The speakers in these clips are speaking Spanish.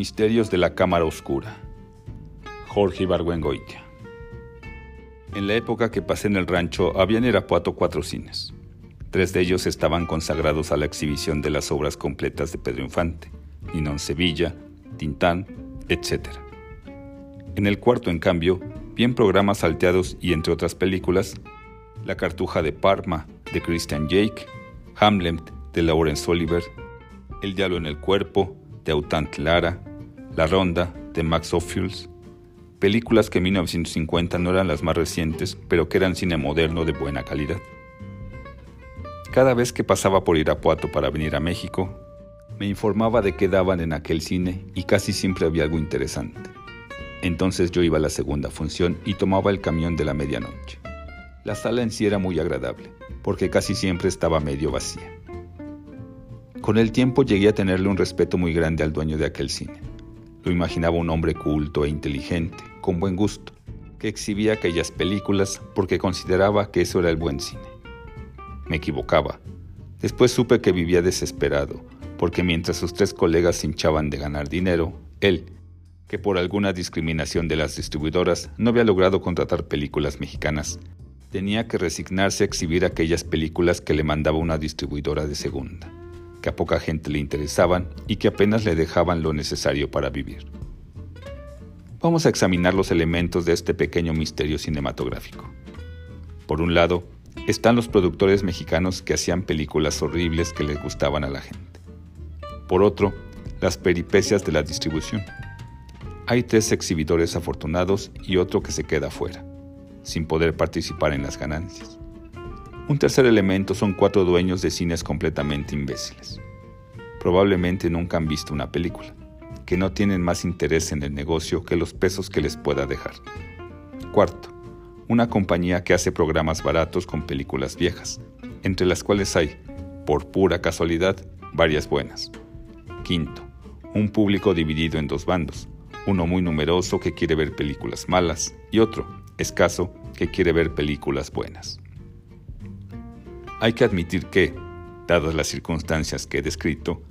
Misterios de la Cámara Oscura. Jorge Ibargüengoitia. En la época que pasé en el rancho había en Irapuato cuatro cines. Tres de ellos estaban consagrados a la exhibición de las obras completas de Pedro Infante, Ninón Sevilla, Tintán, etc. En el cuarto, en cambio, bien programas salteados y entre otras películas, La Cartuja de Parma, de Christian Jake, Hamlet, de Laurence Oliver, El Diablo en el Cuerpo, de Autant Lara, La Ronda, de Max Ophuls, películas que en 1950 no eran las más recientes, pero que eran cine moderno de buena calidad. Cada vez que pasaba por Irapuato para venir a México, me informaba de qué daban en aquel cine y casi siempre había algo interesante. Entonces yo iba a la segunda función y tomaba el camión de la medianoche. La sala en sí era muy agradable, porque casi siempre estaba medio vacía. Con el tiempo llegué a tenerle un respeto muy grande al dueño de aquel cine. Lo imaginaba un hombre culto e inteligente, con buen gusto, que exhibía aquellas películas porque consideraba que eso era el buen cine. Me equivocaba. Después supe que vivía desesperado, porque mientras sus tres colegas se hinchaban de ganar dinero, él, que por alguna discriminación de las distribuidoras no había logrado contratar películas mexicanas, tenía que resignarse a exhibir aquellas películas que le mandaba una distribuidora de segunda que a poca gente le interesaban y que apenas le dejaban lo necesario para vivir. Vamos a examinar los elementos de este pequeño misterio cinematográfico. Por un lado, están los productores mexicanos que hacían películas horribles que les gustaban a la gente. Por otro, las peripecias de la distribución. Hay tres exhibidores afortunados y otro que se queda fuera, sin poder participar en las ganancias. Un tercer elemento son cuatro dueños de cines completamente imbéciles. Probablemente nunca han visto una película, que no tienen más interés en el negocio que los pesos que les pueda dejar. Cuarto, una compañía que hace programas baratos con películas viejas, entre las cuales hay, por pura casualidad, varias buenas. Quinto, un público dividido en dos bandos, uno muy numeroso que quiere ver películas malas y otro, escaso, que quiere ver películas buenas. Hay que admitir que, dadas las circunstancias que he descrito,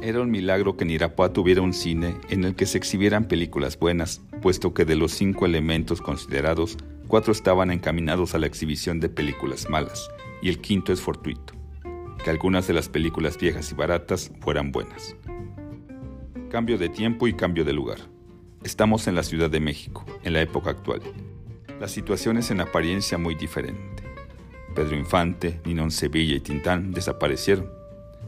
era un milagro que en Irapuato tuviera un cine en el que se exhibieran películas buenas, puesto que de los cinco elementos considerados, cuatro estaban encaminados a la exhibición de películas malas, y el quinto es fortuito, que algunas de las películas viejas y baratas fueran buenas. Cambio de tiempo y cambio de lugar. Estamos en la Ciudad de México, en la época actual. La situación es en apariencia muy diferente. Pedro Infante, Ninón Sevilla y Tintán desaparecieron.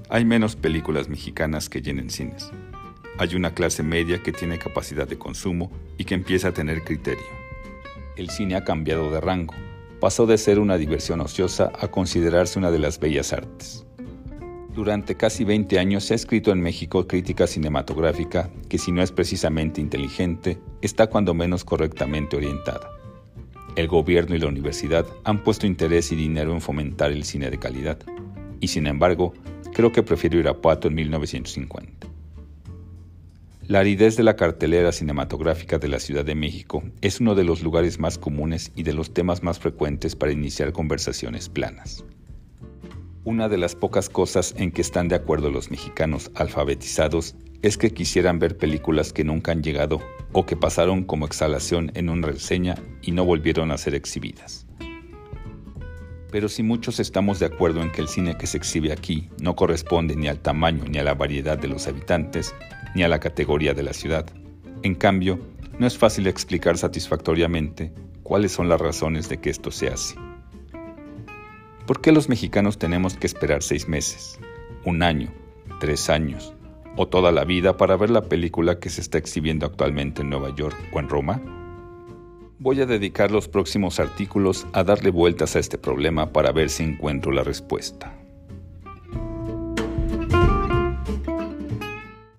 Hay menos películas mexicanas que llenen cines. Hay una clase media que tiene capacidad de consumo y que empieza a tener criterio. El cine ha cambiado de rango. Pasó de ser una diversión ociosa a considerarse una de las bellas artes. Durante casi 20 años se ha escrito en México crítica cinematográfica que si no es precisamente inteligente, está cuando menos correctamente orientada. El gobierno y la universidad han puesto interés y dinero en fomentar el cine de calidad, y sin embargo, creo que prefiero Irapuato en 1950. La aridez de la cartelera cinematográfica de la Ciudad de México es uno de los lugares más comunes y de los temas más frecuentes para iniciar conversaciones planas. Una de las pocas cosas en que están de acuerdo los mexicanos alfabetizados es que quisieran ver películas que nunca han llegado o que pasaron como exhalación en una reseña y no volvieron a ser exhibidas. Pero si muchos estamos de acuerdo en que el cine que se exhibe aquí no corresponde ni al tamaño ni a la variedad de los habitantes, ni a la categoría de la ciudad, en cambio, no es fácil explicar satisfactoriamente cuáles son las razones de que esto sea así. ¿Por qué los mexicanos tenemos que esperar seis meses, un año, tres años, o toda la vida para ver la película que se está exhibiendo actualmente en Nueva York o en Roma? Voy a dedicar los próximos artículos a darle vueltas a este problema para ver si encuentro la respuesta.